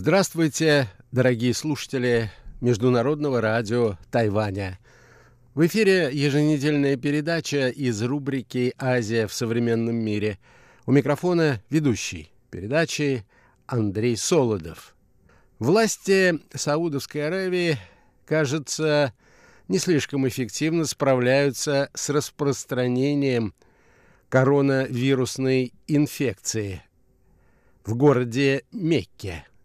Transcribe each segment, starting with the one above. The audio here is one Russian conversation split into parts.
Здравствуйте, дорогие слушатели Международного радио Тайваня. В эфире еженедельная передача из рубрики «Азия в современном мире». У микрофона ведущий передачи Андрей Солодов. Власти Саудовской Аравии, кажется, не слишком эффективно справляются с распространением коронавирусной инфекции в городе Мекке –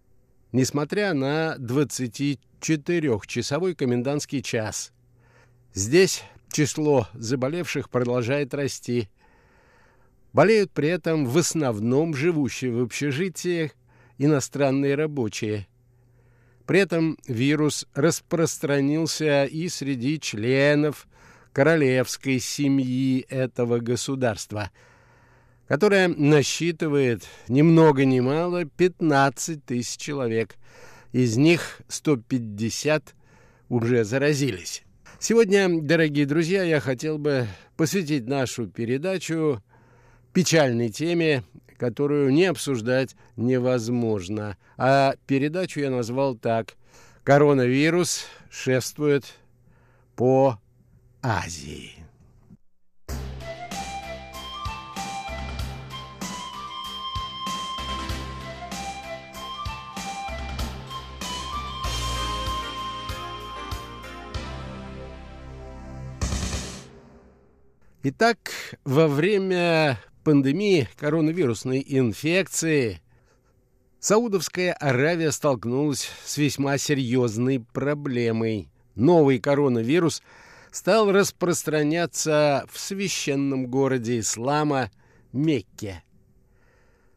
несмотря на 24-часовой комендантский час. Здесь число заболевших продолжает расти. Болеют при этом в основном живущие в общежитиях иностранные рабочие. При этом вирус распространился и среди членов королевской семьи этого государства – которая насчитывает ни много ни мало 15 тысяч человек. Из них 150 уже заразились. Сегодня, дорогие друзья, я хотел бы посвятить нашу передачу печальной теме, которую не обсуждать невозможно. А передачу я назвал так «Коронавирус шествует по Азии». Итак, во время пандемии коронавирусной инфекции Саудовская Аравия столкнулась с весьма серьезной проблемой. Новый коронавирус стал распространяться в священном городе ислама Мекке.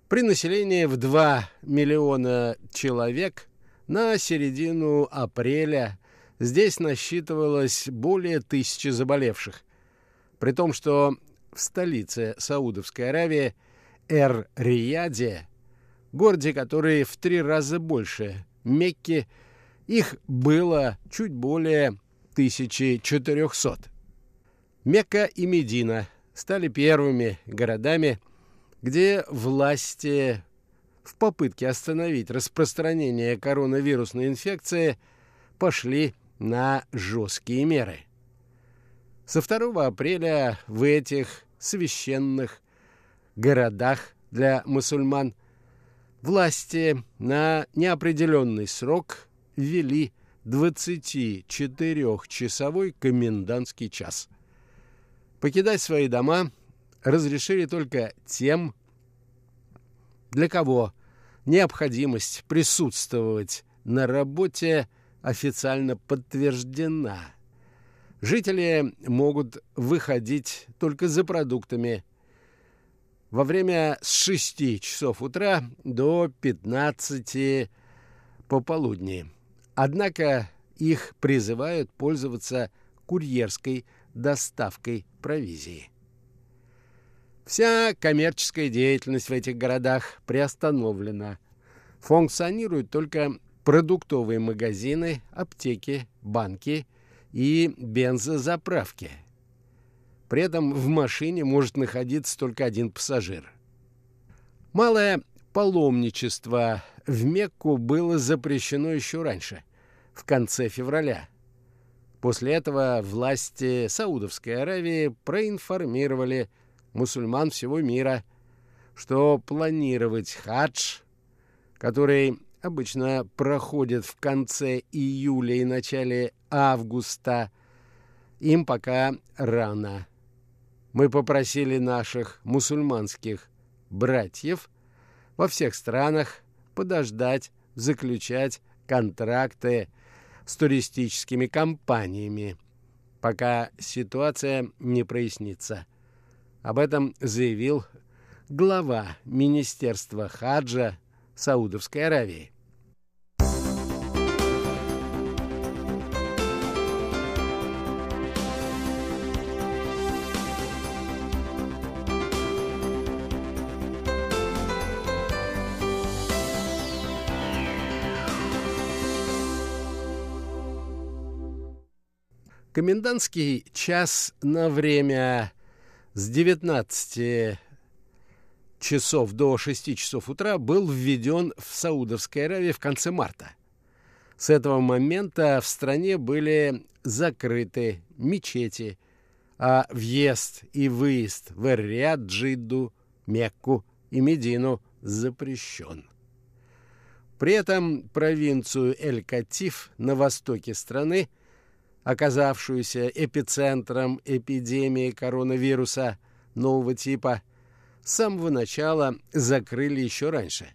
При населении в 2 миллиона человек на середину апреля здесь насчитывалось более тысячи заболевших. При том, что в столице Саудовской Аравии Эр-Рияде, городе, который в три раза больше Мекки, их было чуть более 1400. Мекка и Медина стали первыми городами, где власти в попытке остановить распространение коронавирусной инфекции пошли на жесткие меры. Со 2 апреля в этих священных городах для мусульман власти на неопределенный срок ввели 24-часовой комендантский час. Покидать свои дома разрешили только тем, для кого необходимость присутствовать на работе официально подтверждена – Жители могут выходить только за продуктами во время с 6 часов утра до 15 пополудни. Однако их призывают пользоваться курьерской доставкой провизии. Вся коммерческая деятельность в этих городах приостановлена. Функционируют только продуктовые магазины, аптеки, банки и бензозаправки. При этом в машине может находиться только один пассажир. Малое паломничество в Мекку было запрещено еще раньше, в конце февраля. После этого власти Саудовской Аравии проинформировали мусульман всего мира, что планировать хадж, который обычно проходит в конце июля и начале августа. Им пока рано. Мы попросили наших мусульманских братьев во всех странах подождать, заключать контракты с туристическими компаниями, пока ситуация не прояснится. Об этом заявил глава Министерства хаджа Саудовской Аравии. Комендантский час на время с 19 часов до 6 часов утра был введен в Саудовской Аравии в конце марта. С этого момента в стране были закрыты мечети, а въезд и выезд в Эр-Рияд, Джидду, Мекку и Медину запрещен. При этом провинцию Эль-Катиф на востоке страны, оказавшуюся эпицентром эпидемии коронавируса нового типа, с самого начала закрыли еще раньше.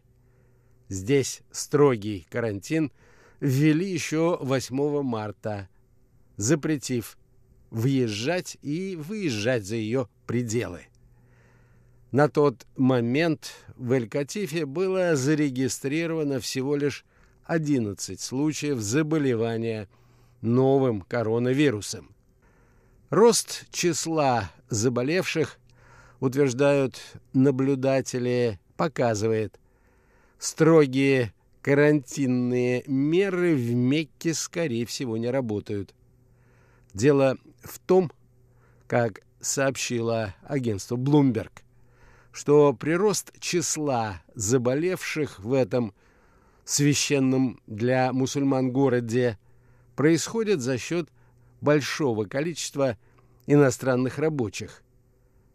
Здесь строгий карантин ввели еще 8 марта, запретив въезжать и выезжать за ее пределы. На тот момент в Эль-Катифе было зарегистрировано всего лишь 11 случаев заболевания новым коронавирусом. Рост числа заболевших, утверждают наблюдатели, показывает, строгие карантинные меры в Мекке, скорее всего, не работают. Дело в том, как сообщило агентство Bloomberg, что прирост числа заболевших в этом священном для мусульман городе происходит за счет большого количества иностранных рабочих,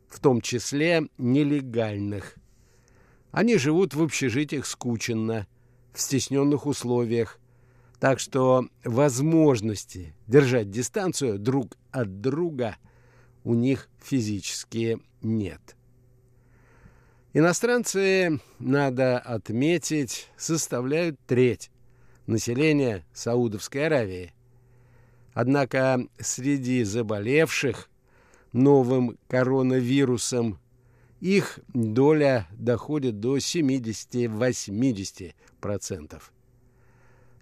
в том числе нелегальных. Они живут в общежитиях скученно, в стесненных условиях, так что возможности держать дистанцию друг от друга у них физически нет. Иностранцы, надо отметить, составляют треть населения Саудовской Аравии. Однако среди заболевших новым коронавирусом их доля доходит до 70-80%.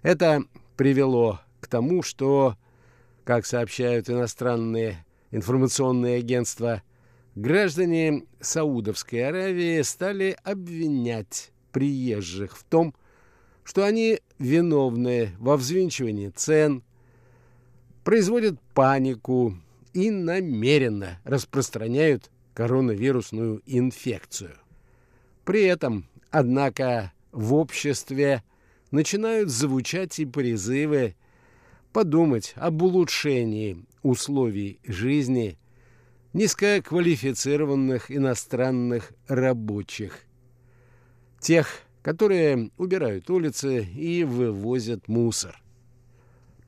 Это привело к тому, что, как сообщают иностранные информационные агентства, граждане Саудовской Аравии стали обвинять приезжих в том, что они виновны во взвинчивании цен, производят панику и намеренно распространяют коронавирусную инфекцию. При этом, однако, в обществе начинают звучать и призывы подумать об улучшении условий жизни низкоквалифицированных иностранных рабочих, тех, которые убирают улицы и вывозят мусор.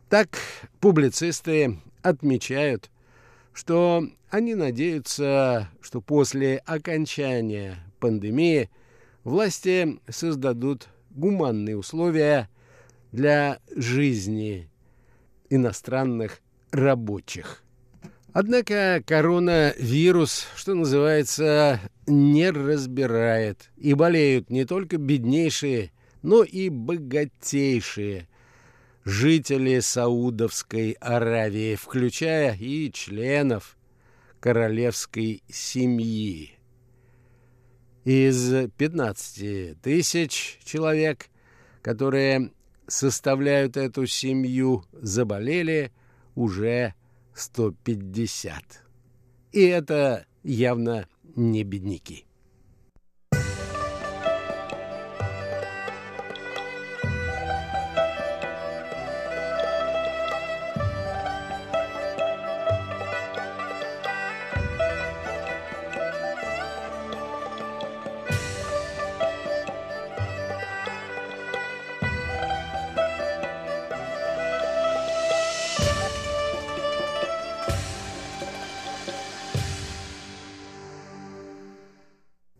Так публицисты отмечают, что они надеются, что после окончания пандемии власти создадут гуманные условия для жизни иностранных рабочих. Однако коронавирус, что называется, не разбирает. И болеют не только беднейшие, но и богатейшие жители Саудовской Аравии, включая и членов королевской семьи. Из 15 тысяч человек, которые составляют эту семью, заболели уже 150. И это явно не бедняки.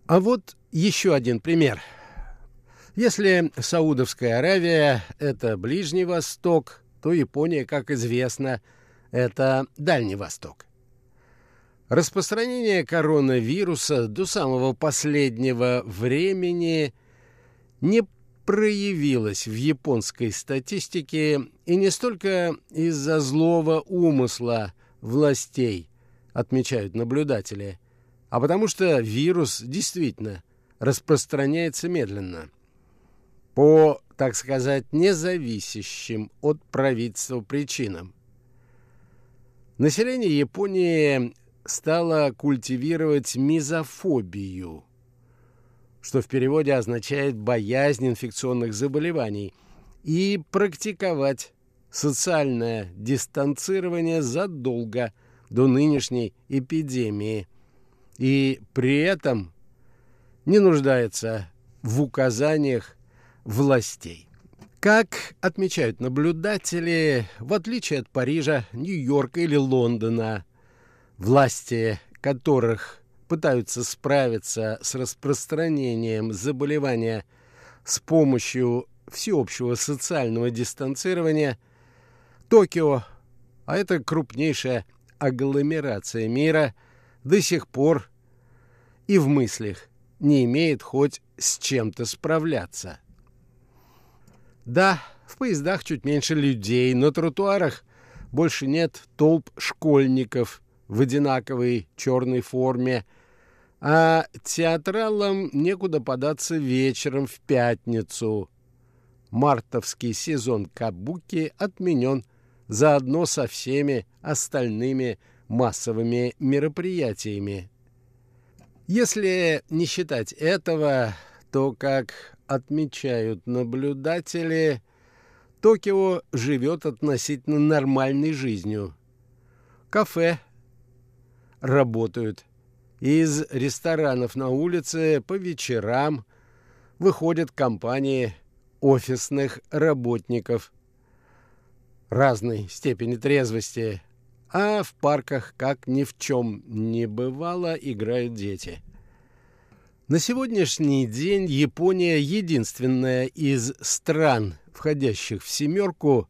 А вот еще один пример. Если Саудовская Аравия – это Ближний Восток, то Япония, как известно, это Дальний Восток. Распространение коронавируса до самого последнего времени не проявилось в японской статистике и не столько из-за злого умысла властей, отмечают наблюдатели – а потому что вирус действительно распространяется медленно. По, так сказать, независящим от правительства причинам. Население Японии стало культивировать мизофобию. что в переводе означает «боязнь инфекционных заболеваний», и практиковать социальное дистанцирование задолго до нынешней эпидемии. И при этом не нуждается в указаниях властей. Как отмечают наблюдатели, в отличие от Парижа, Нью-Йорка или Лондона, власти которых пытаются справиться с распространением заболевания с помощью всеобщего социального дистанцирования, Токио, а это крупнейшая агломерация мира, до сих пор и в мыслях не имеет хоть с чем-то справляться. Да, в поездах чуть меньше людей, на тротуарах больше нет толп школьников в одинаковой черной форме, а театралам некуда податься вечером в пятницу. Мартовский сезон кабуки отменен заодно со всеми остальными массовыми мероприятиями. Если не считать этого, то, как отмечают наблюдатели, Токио живет относительно нормальной жизнью. Кафе работают. Из ресторанов на улице по вечерам выходят компании офисных работников разной степени трезвости, а в парках, как ни в чем не бывало, играют дети. На сегодняшний день Япония единственная из стран, входящих в «семерку»,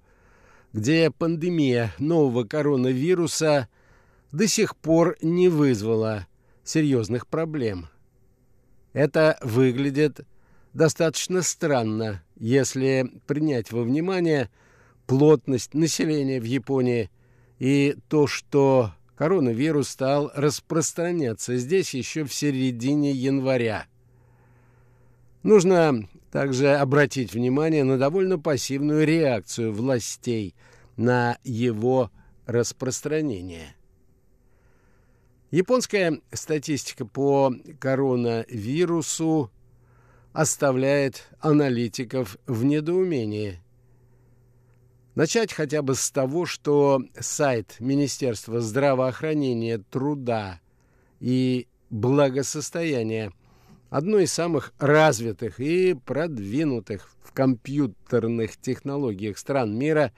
где пандемия нового коронавируса до сих пор не вызвала серьезных проблем. Это выглядит достаточно странно, если принять во внимание плотность населения в Японии и то, что коронавирус стал распространяться здесь еще в середине января. Нужно также обратить внимание на довольно пассивную реакцию властей на его распространение. Японская статистика по коронавирусу оставляет аналитиков в недоумении – Начать хотя бы с того, что сайт Министерства здравоохранения, труда и благосостояния одно из самых развитых и продвинутых в компьютерных технологиях стран мира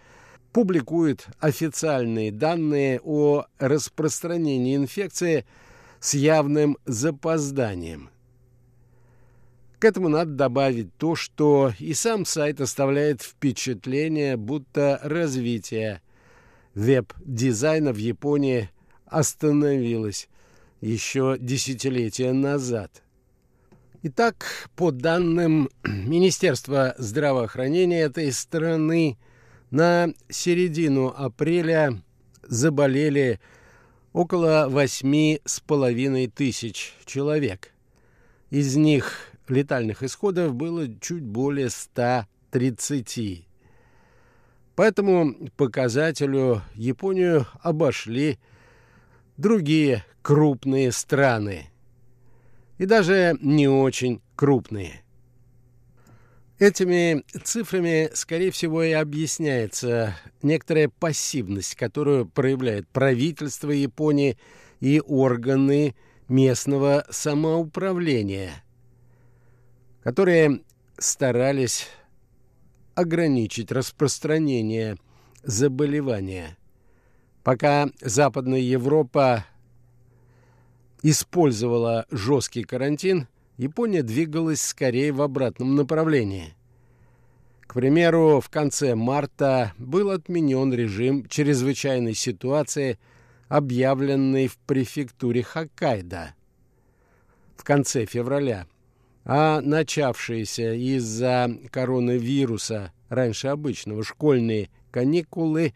публикует официальные данные о распространении инфекции с явным запозданием – к этому надо добавить то, что и сам сайт оставляет впечатление, будто развитие веб-дизайна в Японии остановилось еще десятилетия назад. Итак, по данным Министерства здравоохранения этой страны, на середину апреля заболели около восьми с половиной тысяч человек. Из них летальных исходов было чуть более 130. По этому показателю Японию обошли другие крупные страны. И даже не очень крупные. Этими цифрами, скорее всего, и объясняется некоторая пассивность, которую проявляет правительство Японии и органы местного самоуправления – которые старались ограничить распространение заболевания. Пока Западная Европа использовала жесткий карантин, Япония двигалась скорее в обратном направлении. К примеру, в конце марта был отменен режим чрезвычайной ситуации, объявленный в префектуре Хоккайдо. В конце февраля – а начавшиеся из-за коронавируса раньше обычного школьные каникулы,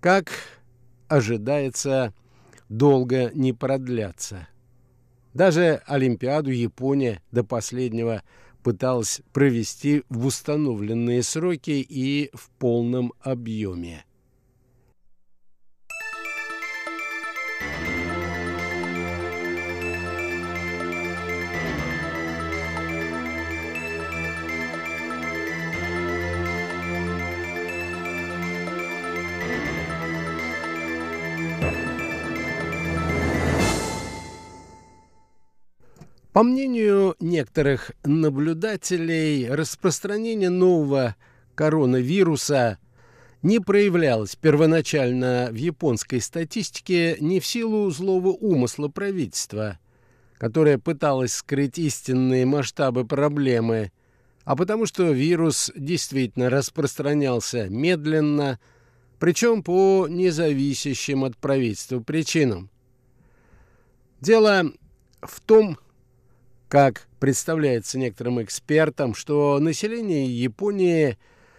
как ожидается, долго не продлятся. Даже Олимпиаду Япония до последнего пыталась провести в установленные сроки и в полном объеме. По мнению некоторых наблюдателей, распространение нового коронавируса не проявлялось первоначально в японской статистике не в силу злого умысла правительства, которое пыталось скрыть истинные масштабы проблемы, а потому что вирус действительно распространялся медленно, причем по независящим от правительства причинам. Дело в том, как представляется некоторым экспертам, что население Японии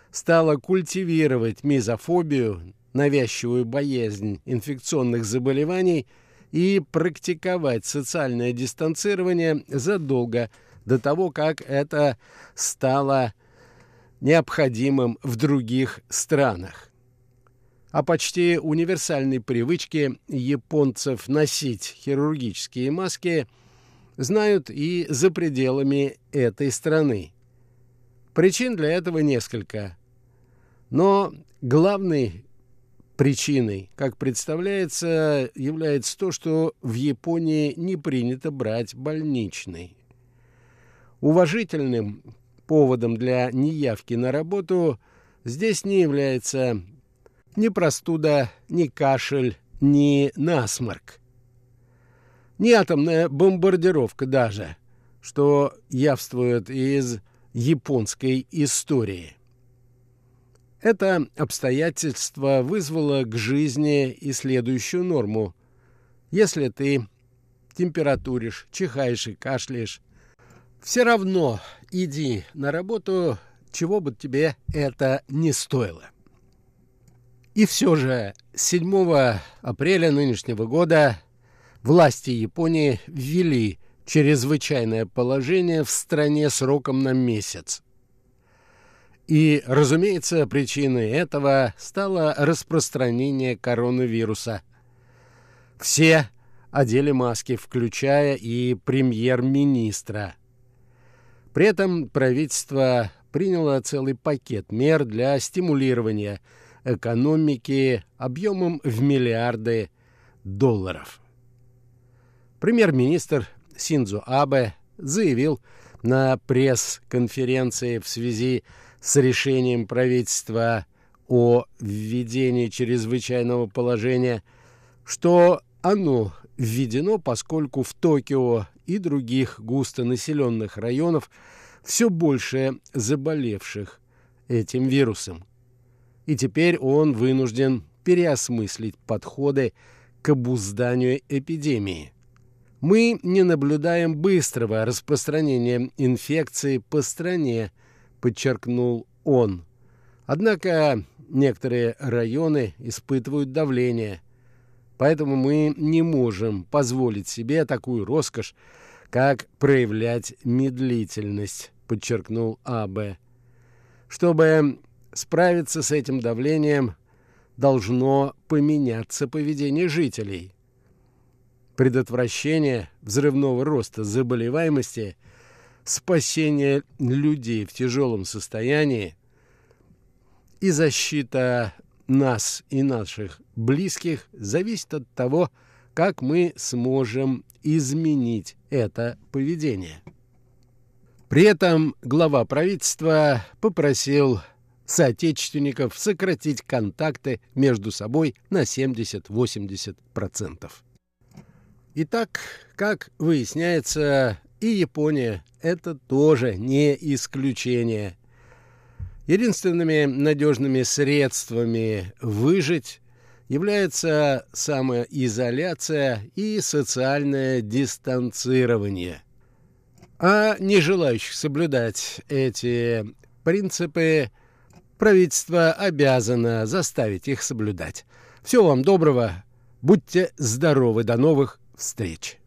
стало культивировать мизофобию, навязчивую боязнь инфекционных заболеваний и практиковать социальное дистанцирование задолго до того, как это стало необходимым в других странах. О почти универсальной привычке японцев носить хирургические маски знают и за пределами этой страны. Причин для этого несколько. Но главной причиной, как представляется, является то, что в Японии не принято брать больничный. Уважительным поводом для неявки на работу здесь не является ни простуда, ни кашель, ни насморк. Ни атомная бомбардировка даже, что явствует из японской истории. Это обстоятельство вызвало к жизни и следующую норму. Если ты температуришь, чихаешь и кашляешь, все равно иди на работу, чего бы тебе это не стоило. И все же 7 апреля нынешнего года власти Японии ввели чрезвычайное положение в стране сроком на месяц. И, разумеется, причиной этого стало распространение коронавируса. Все одели маски, включая и премьер-министра. При этом правительство приняло целый пакет мер для стимулирования – экономики объемом в миллиарды долларов. Премьер-министр Синдзо Абе заявил на пресс-конференции в связи с решением правительства о введении чрезвычайного положения, что оно введено, поскольку в Токио и других густонаселенных районах все больше заболевших этим вирусом и теперь он вынужден переосмыслить подходы к обузданию эпидемии. Мы не наблюдаем быстрого распространения инфекции по стране, подчеркнул он. Однако некоторые районы испытывают давление, поэтому мы не можем позволить себе такую роскошь, как проявлять медлительность, подчеркнул А.Б. Чтобы справиться с этим давлением должно поменяться поведение жителей. Предотвращение взрывного роста заболеваемости, спасение людей в тяжелом состоянии и защита нас и наших близких зависит от того, как мы сможем изменить это поведение. При этом глава правительства попросил соотечественников сократить контакты между собой на 70-80%. Итак, как выясняется, и Япония – это тоже не исключение. Единственными надежными средствами выжить является самоизоляция и социальное дистанцирование. А не желающих соблюдать эти принципы Правительство обязано заставить их соблюдать. Всего вам доброго. Будьте здоровы. До новых встреч.